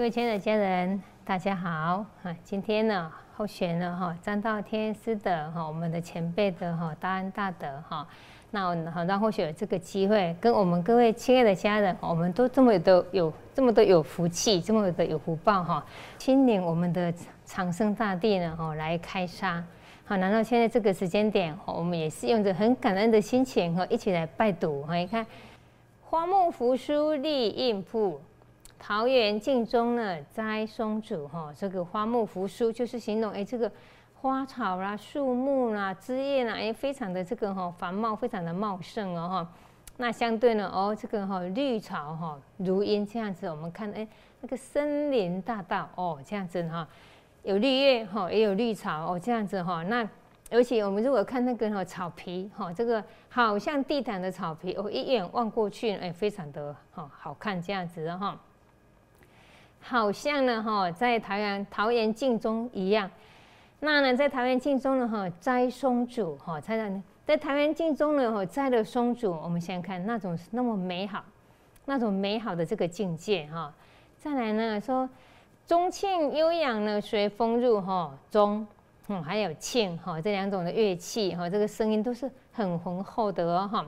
各位亲爱的家人，大家好啊！今天呢，候选呢哈，张道天师的哈，我们的前辈的哈，大恩大德哈，那好让或许有这个机会，跟我们各位亲爱的家人，我们都这么的有这么的有福气，这么的有福报哈，亲临我们的长生大地呢哈来开沙。好，难道现在这个时间点，我们也是用着很感恩的心情哈，一起来拜读哈？你看，花木扶疏立印铺。桃园镜中呢栽松竹哈，这个花木扶疏就是形容哎，这个花草啦、树木啦、枝叶啦，哎，非常的这个哈繁茂，非常的茂盛哦哈。那相对呢哦，这个哈绿草哈如茵这样子，我们看哎那个森林大道哦这样子哈，有绿叶哈，也有绿草哦这样子哈。那而且我们如果看那个哈草皮哈，这个好像地毯的草皮，我一眼望过去哎，非常的哈好看这样子的哈。好像呢，哈，在桃园桃园镜中一样。那呢，在桃园镜中呢，哈，栽松竹，哈，在在在桃园镜中呢，哈，栽了松竹。我们想想看，那种是那么美好，那种美好的这个境界，哈。再来呢，说中庆悠扬呢，随风入，哈，中，嗯，还有庆，哈，这两种的乐器，哈，这个声音都是很浑厚的哦，哈。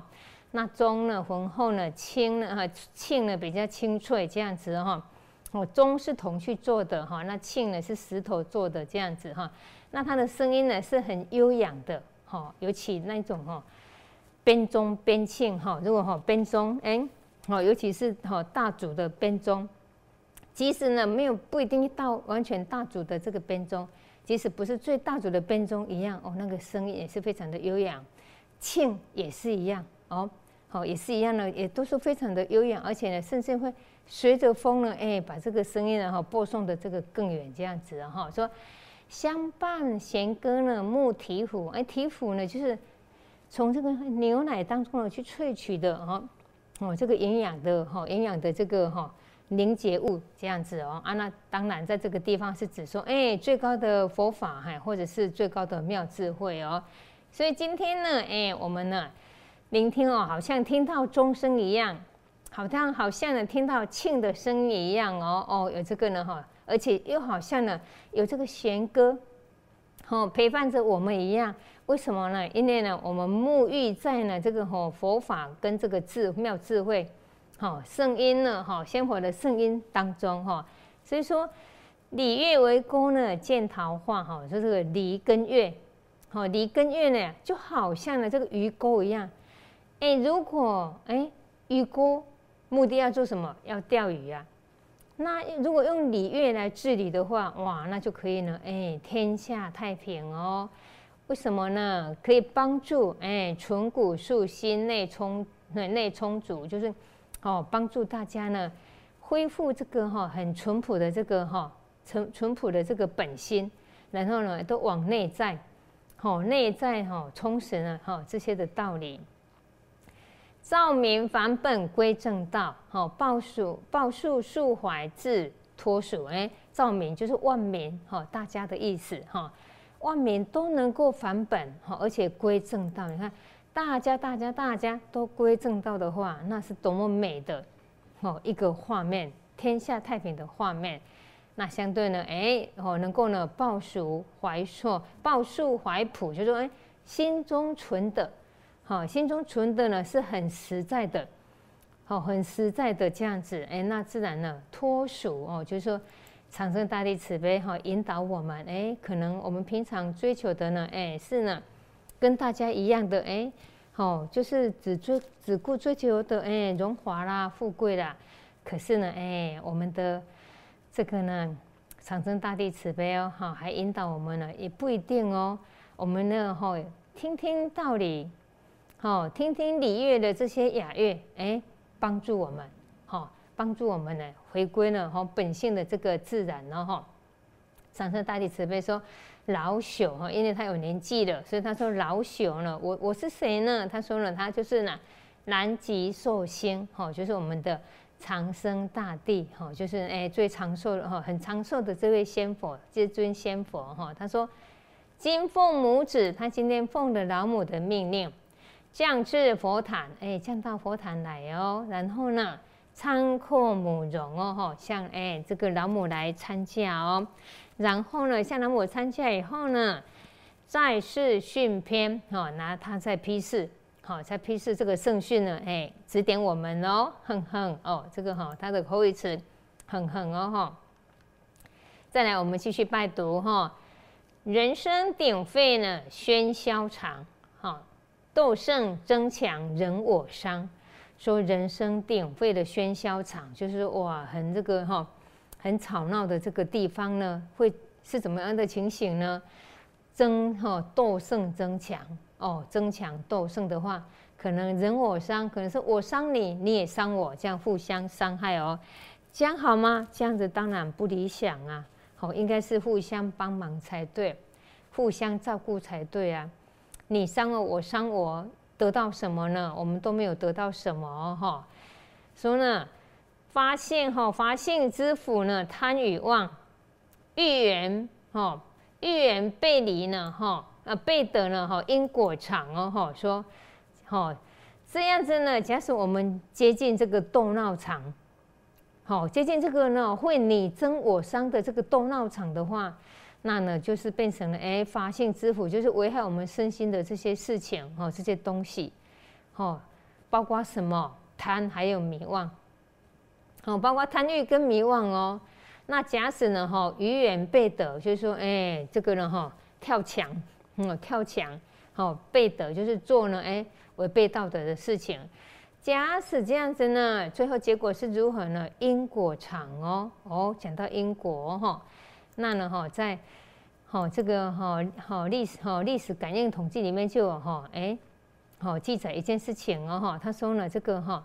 那中呢，浑厚呢，清呢，哈，庆呢比较清脆，这样子，哈。哦，哦钟是铜去做的哈，那磬呢是石头做的这样子哈，那它的声音呢是很悠扬的哈，尤其那种哈，编钟编磬哈，如果哈编钟哎，哦，尤其是哈大组的编钟，即使呢没有不一定到完全大组的这个编钟，即使不是最大组的编钟一样哦，那个声音也是非常的悠扬，磬也是一样哦。好，也是一样的，也都是非常的悠扬，而且呢，甚至会随着风呢，哎，把这个声音呢，哈，播送的这个更远，这样子哈。说相伴弦歌呢，木提壶，哎，提壶呢，就是从这个牛奶当中呢去萃取的哈，哦，这个营养的哈，营养的这个哈凝结物这样子哦。啊，那当然在这个地方是指说，哎，最高的佛法哈，或者是最高的妙智慧哦。所以今天呢，哎，我们呢。聆听哦，好像听到钟声一样，好像好像呢听到磬的声音一样哦哦，有这个呢哈，而且又好像呢有这个弦歌，哦陪伴着我们一样。为什么呢？因为呢我们沐浴在呢这个哈佛法跟这个智妙智慧，哈圣音呢哈鲜活的圣音当中哈，所以说礼乐为钩呢见桃花哈，说这个礼跟乐，好礼跟乐呢就好像呢这个鱼钩一样。哎，如果哎鱼钩目的要做什么？要钓鱼啊。那如果用礼乐来治理的话，哇，那就可以呢。哎，天下太平哦。为什么呢？可以帮助哎纯骨素心内充内充足，就是哦帮助大家呢恢复这个哈很淳朴的这个哈淳淳朴的这个本心，然后呢都往内在，好内在哈充实呢哈这些的道理。照明返本归正道，好报数报数数怀自脱属。哎，照明就是万民，哈，大家的意思，哈，万民都能够返本，哈，而且归正道。你看，大家大家大家都归正道的话，那是多么美的，哦，一个画面，天下太平的画面。那相对呢，哎，哦，能够呢报数怀错，报数怀朴，就说哎，心中存的。好，心中存的呢是很实在的，好，很实在的这样子，哎，那自然呢脱俗哦，就是说，长生大地慈悲哈，引导我们，哎，可能我们平常追求的呢，哎，是呢，跟大家一样的，哎，好，就是只追只顾追求的，哎，荣华啦，富贵啦，可是呢，哎，我们的这个呢，长生大地慈悲哦，哈，还引导我们呢，也不一定哦，我们呢，哈，听听道理。好，听听礼乐的这些雅乐，哎，帮助我们，好，帮助我们呢，回归了哈本性的这个自然了哈。长生大帝慈悲说，老朽哈，因为他有年纪了，所以他说老朽呢，我我是谁呢？他说了，他就是呢，南极寿星，哈，就是我们的长生大帝，哈，就是哎最长寿的哈，很长寿的这位仙佛，至尊仙佛哈。他说，金凤母子，他今天奉了老母的命令。降至佛坛，哎，降到佛坛来哦。然后呢，参阔母荣哦，哈，像哎这个老母来参加哦，然后呢，向老母参加以后呢，再是训篇，哈，拿他在批示，好，在批示这个圣训呢，哎，指点我们哦，哼哼哦，这个哈，他的口语词，哼哼哦，哈，再来我们继续拜读哈，人声鼎沸呢，喧嚣长，哈，斗胜争强人我伤。说人声鼎沸的喧嚣场，就是哇，很这个哈，很吵闹的这个地方呢，会是怎么样的情形呢？争哈斗胜争强哦，争强斗胜的话，可能人我伤，可能是我伤你，你也伤我，这样互相伤害哦，这样好吗？这样子当然不理想啊，好，应该是互相帮忙才对，互相照顾才对啊，你伤了我，伤我。得到什么呢？我们都没有得到什么哈。说呢，发现哈，发现之福呢，贪与妄，欲缘哈，欲缘背离呢哈，呃，背得呢哈，因果长哦哈。说，哈，这样子呢，假使我们接近这个斗闹场，好，接近这个呢会你争我伤的这个斗闹场的话。那呢，就是变成了哎，发性之府，就是危害我们身心的这些事情哦，这些东西，哦，包括什么贪，还有迷妄，哦，包括贪欲跟迷妄哦。那假使呢，哈，愚远背德，就是说，哎，这个人哈，跳墙，嗯，跳墙，哦，背德就是做呢，哎，违背道德的事情。假使这样子呢，最后结果是如何呢？因果场哦，哦，讲到因果哈。那呢？哈，在好这个哈好历史哈历史感应统计里面就有哈哎好记载一件事情哦哈，他说呢这个哈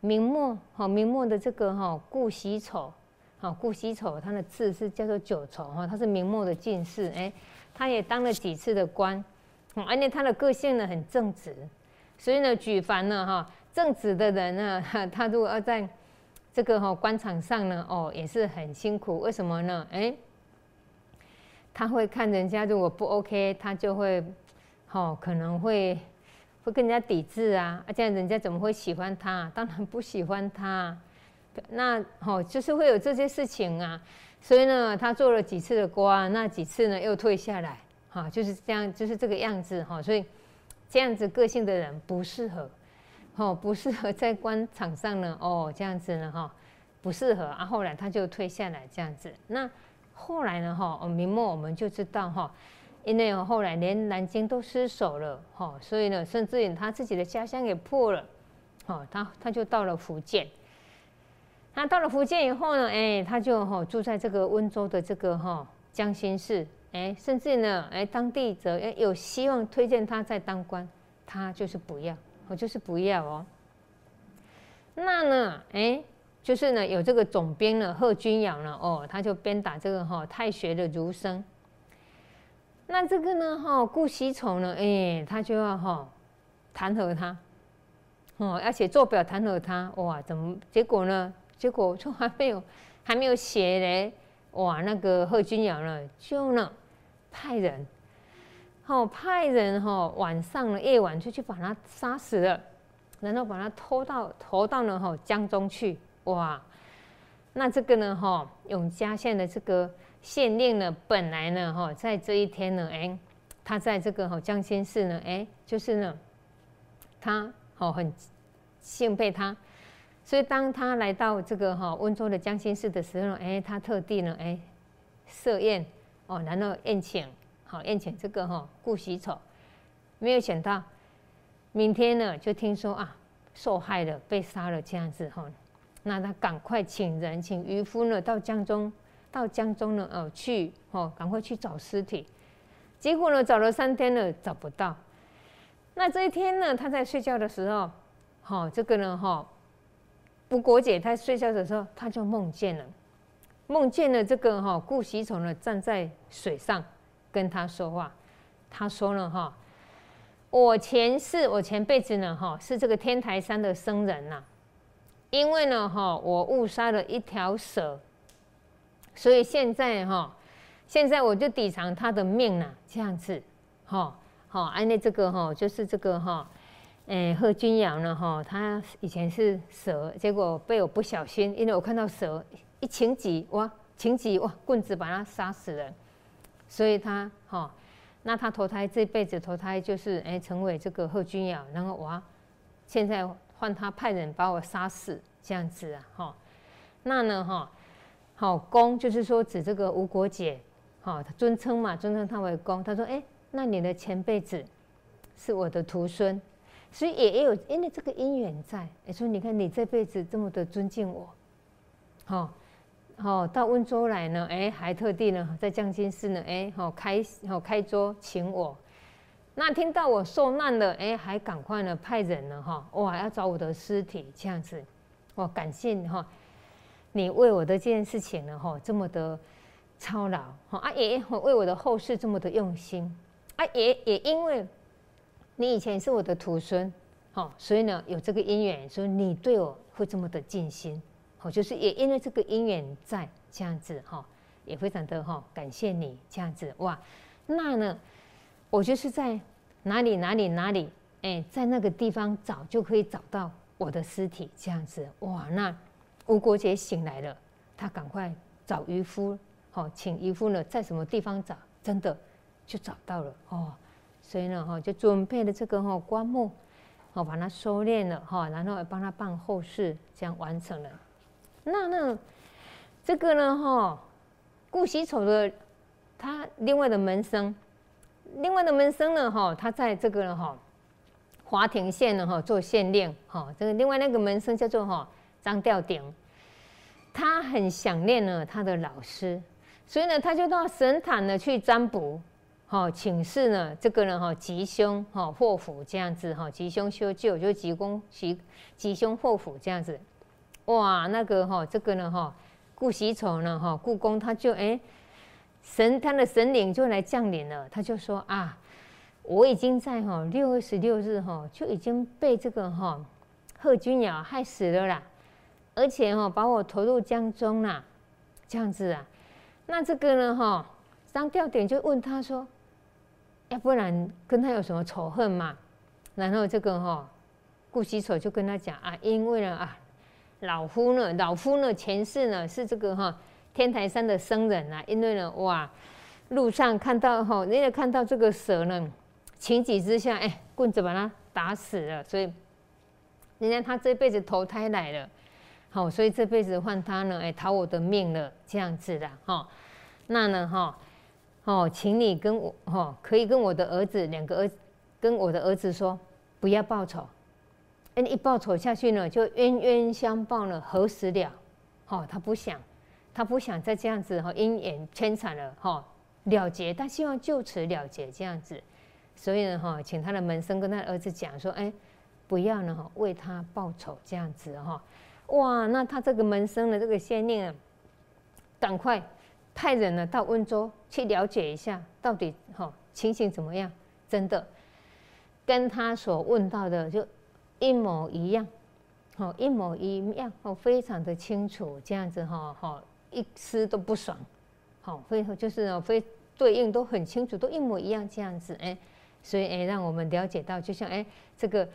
明末哈明末的这个哈顾惜丑好顾惜丑他的字是叫做九丑哈，他是明末的进士哎，他也当了几次的官，而且他的个性呢很正直，所以呢举凡呢哈正直的人呢，他如果要在这个哈官场上呢哦也是很辛苦，为什么呢？哎。他会看人家如果不 OK，他就会，哦，可能会会跟人家抵制啊，啊，这样人家怎么会喜欢他？当然不喜欢他。那哦，就是会有这些事情啊。所以呢，他做了几次的官，那几次呢又退下来，哈，就是这样，就是这个样子哈。所以这样子个性的人不适合，哦，不适合在官场上呢，哦，这样子呢，哈，不适合啊。后来他就退下来这样子，那。后来呢，哈，明末我们就知道，哈，因为后来连南京都失守了，哈，所以呢，甚至于他自己的家乡也破了，哈，他他就到了福建。他到了福建以后呢，哎，他就哈住在这个温州的这个哈江心市，哎，甚至呢，哎，当地则有希望推荐他在当官，他就是不要，我就是不要哦。那呢，哎。就是呢，有这个总编呢，贺君尧呢，哦，他就鞭打这个哈太学的儒生。那这个呢，哈顾惜丑呢，哎，他就要哈弹劾他，哦，而且做表弹劾他，哇，怎么结果呢？结果就还没有 还没有写嘞，哇，那个贺君尧呢，就呢派人，哦，派人哈晚上呢夜晚就去把他杀死了，然后把他拖到拖到了哈江中去。哇，那这个呢？哈，永嘉县的这个县令呢，本来呢，哈，在这一天呢，哎，他在这个哈江心市呢，哎，就是呢，他好很敬佩他，所以当他来到这个哈温州的江心市的时候，哎，他特地呢，哎，设宴哦，然后宴请，好宴请这个哈顾喜丑，没有想到明天呢，就听说啊，受害了，被杀了这样子哈。那他赶快请人，请渔夫呢到江中，到江中呢，哦去，哦赶快去找尸体。结果呢，找了三天了，找不到。那这一天呢，他在睡觉的时候，哈，这个呢，哈，吴国姐她睡觉的时候，她就梦见了，梦见了这个哈顾喜丑呢站在水上跟他说话。他说了哈，我前世，我前辈子呢，哈是这个天台山的僧人呐。因为呢，哈，我误杀了一条蛇，所以现在哈，现在我就抵偿他的命了，这样子，哈，好，安利这个哈，就是这个哈，哎，贺君尧呢？哈，他以前是蛇，结果被我不小心，因为我看到蛇一情急，哇，情急哇，棍子把他杀死了。所以他哈，那他投胎这辈子投胎就是哎，成为这个贺君尧，然后哇，现在换他派人把我杀死，这样子啊，哈。那呢，哈，好公就是说指这个吴国姐，好，他尊称嘛，尊称他为公。他说，哎，那你的前辈子是我的徒孙。所以也有因为这个因缘在，哎，说你看你这辈子这么的尊敬我，好，好到温州来呢，哎，还特地呢在降金寺呢，哎，好开好开桌请我，那听到我受难了，哎，还赶快呢派人呢，哈，哇，要找我的尸体这样子，哇，感谢你哈，你为我的这件事情呢，哈，这么的操劳，哈，啊也为我的后事这么的用心，啊也也因为。你以前是我的徒孙，哈，所以呢有这个因缘，所以你对我会这么的尽心，好，就是也因为这个因缘在这样子哈，也非常的哈感谢你这样子哇，那呢我就是在哪里哪里哪里，哎，在那个地方找就可以找到我的尸体这样子哇，那吴国杰醒来了，他赶快找渔夫，好，请渔夫呢在什么地方找，真的就找到了哦。所以呢，哈，就准备了这个哈棺木，哦，把它收敛了哈，然后帮他办后事，这样完成了。那那这个呢，哈，顾惜丑的他另外的门生，另外的门生呢，哈，他在这个哈华亭县呢，哈做县令，哈，这个另外那个门生叫做哈张吊鼎，他很想念呢他的老师，所以呢，他就到神坛呢去占卜。哈，请示呢，这个人哈吉凶哈祸福这样子哈，吉凶修旧就吉宫吉吉凶祸福这样子，哇，那个哈这个呢哈顾喜丑呢哈故宫他就哎神他的神灵就来降临了，他就说啊，我已经在哈六月十六日哈就已经被这个哈贺君鸟害死了啦，而且哈把我投入江中啦，这样子啊，那这个呢哈张吊点就问他说。要不然跟他有什么仇恨嘛？然后这个哈顾惜丑就跟他讲啊，因为呢啊，老夫呢，老夫呢前世呢是这个哈天台山的僧人啊，因为呢哇路上看到哈，人家看到这个蛇呢，情急之下哎棍子把他打死了，所以人家他这辈子投胎来了，好，所以这辈子换他呢哎逃我的命了这样子的哈，那呢哈。哦，请你跟我哈，可以跟我的儿子两个儿，跟我的儿子说，不要报仇。哎，一报仇下去呢，就冤冤相报呢，何时了？哦，他不想，他不想再这样子哈，因缘牵缠了哈，了结。他希望就此了结这样子。所以呢哈，请他的门生跟他儿子讲说，哎，不要呢哈，为他报仇这样子哈。哇，那他这个门生的这个县令啊，赶快。派人呢到温州去了解一下，到底哈情形怎么样？真的跟他所问到的就一模一样，好一模一样，哦，非常的清楚，这样子哈，好一丝都不爽，好非就是非对应都很清楚，都一模一样这样子，哎，所以哎让我们了解到，就像哎这个。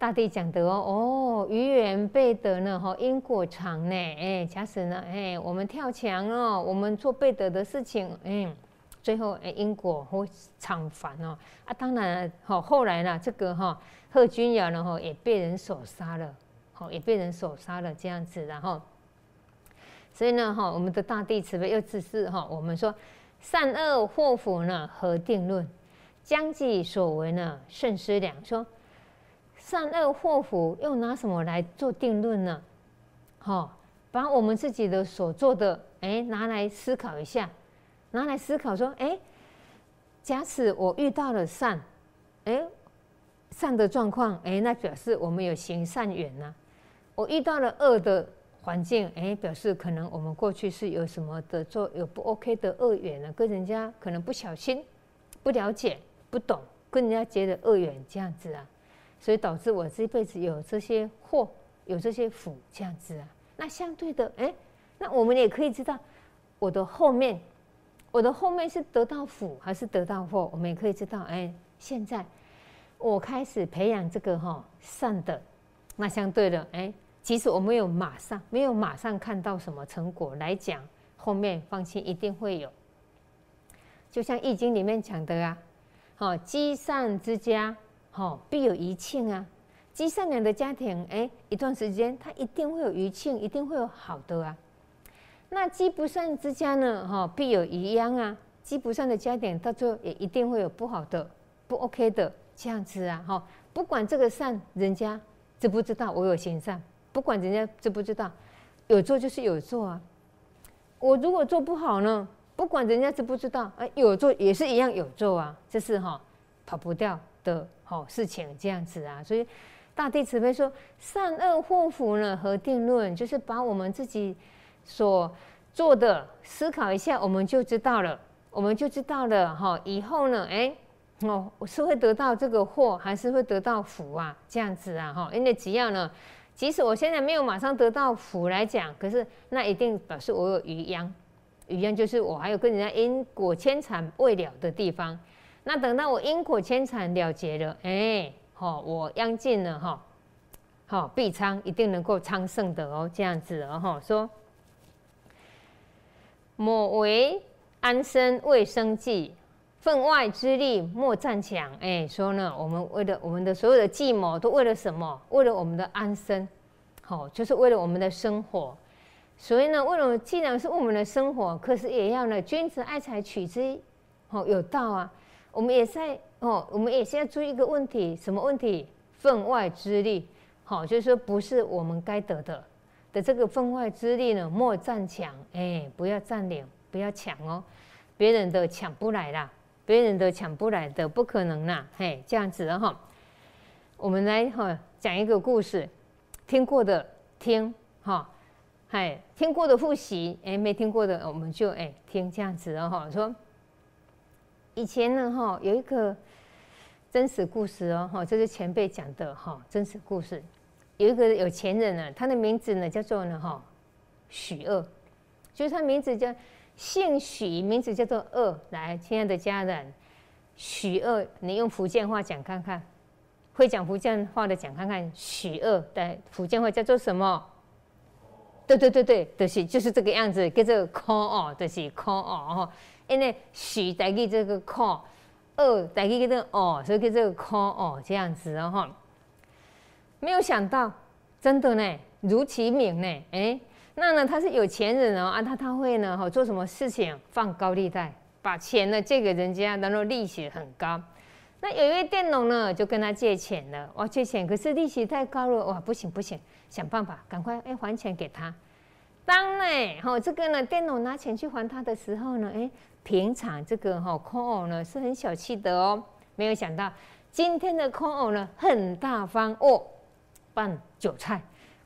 大地讲的哦，哦，愚缘背德呢，哈，因果长呢，哎，假使呢，哎，我们跳墙哦，我们做背德的事情，嗯，最后哎，因果会长烦哦，啊，当然，哈，后来呢，这个哈，贺君瑶呢，哈，也被人所杀了，好，也被人所杀了，这样子，然后，所以呢，哈，我们的大地慈悲又只是哈，我们说善恶祸福呢，何定论？将计所为呢，慎思量，说。善恶祸福又拿什么来做定论呢？好，把我们自己的所做的，哎，拿来思考一下，拿来思考说，哎，假使我遇到了善，哎，善的状况，哎，那表示我们有行善缘呐。我遇到了恶的环境，哎，表示可能我们过去是有什么的做有不 OK 的恶缘呢？跟人家可能不小心、不了解、不懂，跟人家结的恶缘这样子啊。所以导致我这辈子有这些祸，有这些福这样子啊。那相对的，哎，那我们也可以知道，我的后面，我的后面是得到福还是得到祸？我们也可以知道，哎，现在我开始培养这个哈善的，那相对的，哎，即使我没有马上没有马上看到什么成果来讲，后面放心一定会有。就像《易经》里面讲的啊，好积善之家，好必有余庆啊。积善良的家庭，哎，一段时间他一定会有余庆，一定会有好的啊。那积不善之家呢，哈必有余殃啊。积不善的家庭，到最后也一定会有不好的、不 OK 的。这样子啊，哈，不管这个善，人家知不知道我有行善，不管人家知不知道，有做就是有做啊。我如果做不好呢，不管人家知不知道，哎，有做也是一样有做啊，这是哈跑不掉的好事情，这样子啊。所以大地慈悲说，善恶祸福呢，和定论，就是把我们自己所做的思考一下，我们就知道了，我们就知道了哈。以后呢，哎。哦，是会得到这个祸，还是会得到福啊？这样子啊，哈，因为只要呢，即使我现在没有马上得到福来讲，可是那一定表示我有余殃，余殃就是我还有跟人家因果牵缠未了的地方。那等到我因果牵缠了结了，哎，好，我殃尽了哈，好，必昌一定能够昌盛的哦，这样子哦，哈，说某为安身为生计。分外之力莫战强，哎，说呢，我们为了我们的所有的计谋，都为了什么？为了我们的安身，好，就是为了我们的生活。所以呢，为了既然是我们的生活，可是也要呢，君子爱财，取之，好有道啊。我们也在哦，我们也是要注意一个问题，什么问题？分外之力，好，就是说不是我们该得的的这个分外之力呢，莫占抢，哎，不要占领，不要抢哦，别人的抢不来啦。别人都抢不来的，不可能啦！嘿，这样子的哈，我们来哈讲一个故事，听过的听哈，嗨，听过的复习，哎，没听过的我们就哎听这样子的哈。说以前呢哈有一个真实故事哦哈，这是前辈讲的哈真实故事，有一个有钱人呢，他的名字呢叫做呢哈许二，就是他名字叫。姓许，名字叫做二。来，亲爱的家人，许二，你用福建话讲看看，会讲福建话的讲看看。许二的福建话叫做什么？对对对对，就是就是这个样子，叫做 call 哦，就是 call 哦。因为许代替这个 call，二代替这个哦，所以叫做 call 哦，这样子哦哈。没有想到，真的呢，如其名呢，哎。那呢，他是有钱人哦，啊，他他会呢，哈，做什么事情放高利贷，把钱呢借给人家，然后利息很高。那有一位佃农呢，就跟他借钱了，哇，借钱可是利息太高了，哇，不行不行，想办法赶快哎还钱给他。当呢，哈，这个呢，佃农拿钱去还他的时候呢，哎，平常这个哈空偶呢是很小气的哦，没有想到今天的空偶呢很大方哦，办韭菜。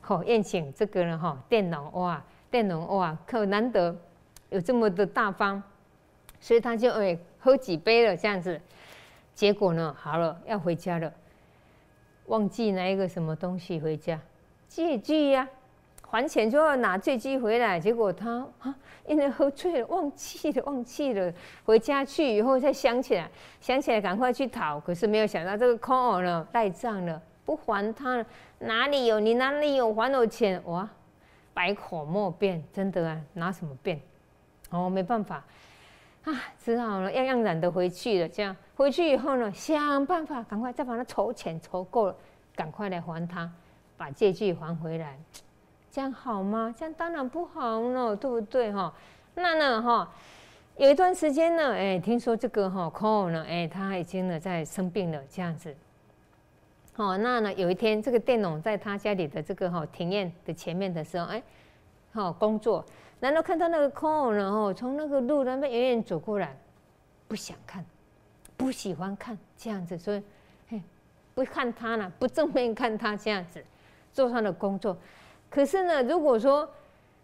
好宴请这个人哈，佃农哇，电农哇，可难得有这么的大方，所以他就哎喝几杯了这样子。结果呢，好了要回家了，忘记拿一个什么东西回家，借据呀，还钱就要拿借据回来。结果他啊，因为喝醉了，忘记了，忘记了。回家去以后才想起来，想起来赶快去讨，可是没有想到这个空偶呢赖账了。不还他，哪里有你哪里有还我钱哇？百口莫辩，真的啊，拿什么辩？哦，没办法啊，只好了，样样染的回去了。这样回去以后呢，想办法赶快再把它筹钱筹够了，赶快来还他，把借据还回来。这样好吗？这样当然不好了，对不对哈？那呢哈，有一段时间呢，哎，听说这个哈 c o l 呢，哎，他已经呢在生病了，这样子。哦，那呢？有一天，这个佃农在他家里的这个哈庭院的前面的时候，哎，好工作，然后看到那个空偶呢，哦，从那个路那边远远走过来，不想看，不喜欢看这样子，所以，嘿，不看他了，不正面看他这样子，做他的工作。可是呢，如果说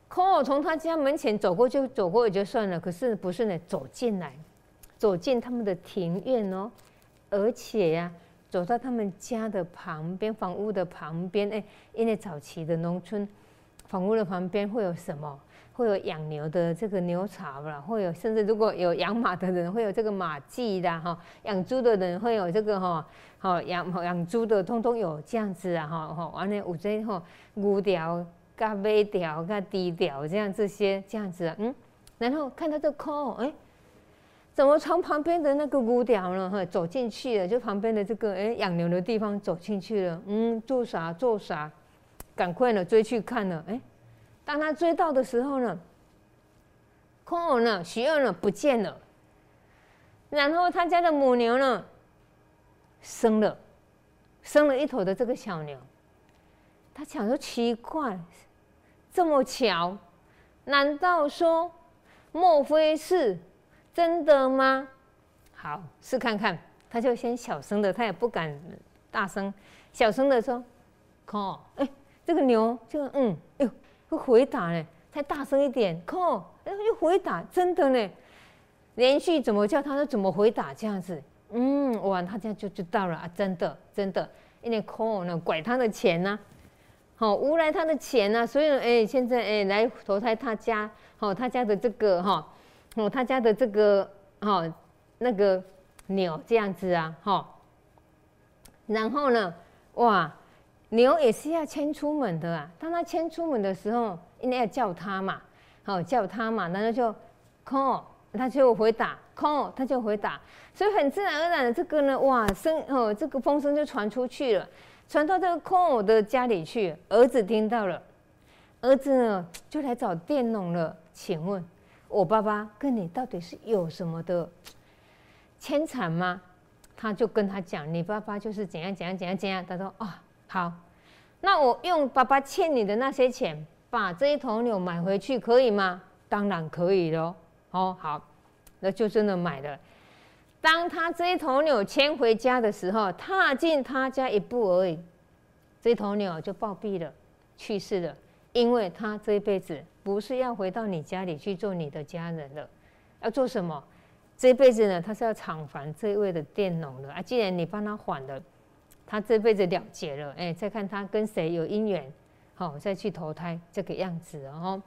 空偶从他家门前走过就走过也就算了，可是不是呢？走进来，走进他们的庭院哦，而且呀。走到他们家的旁边，房屋的旁边，哎，因为早期的农村，房屋的旁边会有什么？会有养牛的这个牛槽啦，会有甚至如果有养马的人会有这个马厩的哈，养猪的人会有这个哈，好养养猪的通通有这样子啊哈哈，完了有这吼牛条、甲马条、甲猪条这样这些这样子，嗯，然后看到这口，哎，怎么从旁边的那个牛条呢？哈，走进去了，就旁边的这个哎养牛的地方走进去了，嗯，做啥做啥，赶快呢追去看了，哎。当他追到的时候呢，空偶呢，徐二呢不见了。然后他家的母牛呢，生了，生了一头的这个小牛。他想说奇怪，这么巧，难道说，莫非是真的吗？好，试看看。他就先小声的，他也不敢大声，小声的说：“靠，哎，这个牛就嗯，哎呦。”会回答呢，再大声一点，靠，然后就回答，真的呢，连续怎么叫他，都怎么回答这样子，嗯，哇，他这样就知道了啊，真的，真的，因为靠呢，拐他的钱呢，好，诬赖他的钱呢，所以哎，现在哎，来投胎他家，好，他家的这个哈，哦，哦他家的这个哈，那个牛这样子啊，哈，然后呢，哇。牛也是要牵出门的啊！当他牵出门的时候，应该要叫他嘛，好叫他嘛，然后就 call，他就回答 call，他就回答，所以很自然而然的这个呢，哇声哦，这个风声就传出去了，传到这个 call 的家里去，儿子听到了，儿子呢就来找佃农了，请问我爸爸跟你到底是有什么的牵缠吗？他就跟他讲，你爸爸就是怎样怎样怎样怎样，他说啊。好，那我用爸爸欠你的那些钱，把这一头牛买回去，可以吗？当然可以喽。哦，好，那就真的买了。当他这一头牛牵回家的时候，踏进他家一步而已，这头牛就暴毙了，去世了。因为他这一辈子不是要回到你家里去做你的家人了，要做什么？这辈子呢，他是要偿还这位的佃农的啊。既然你帮他还了。他这辈子了结了，哎，再看他跟谁有姻缘，好，再去投胎这个样子哦。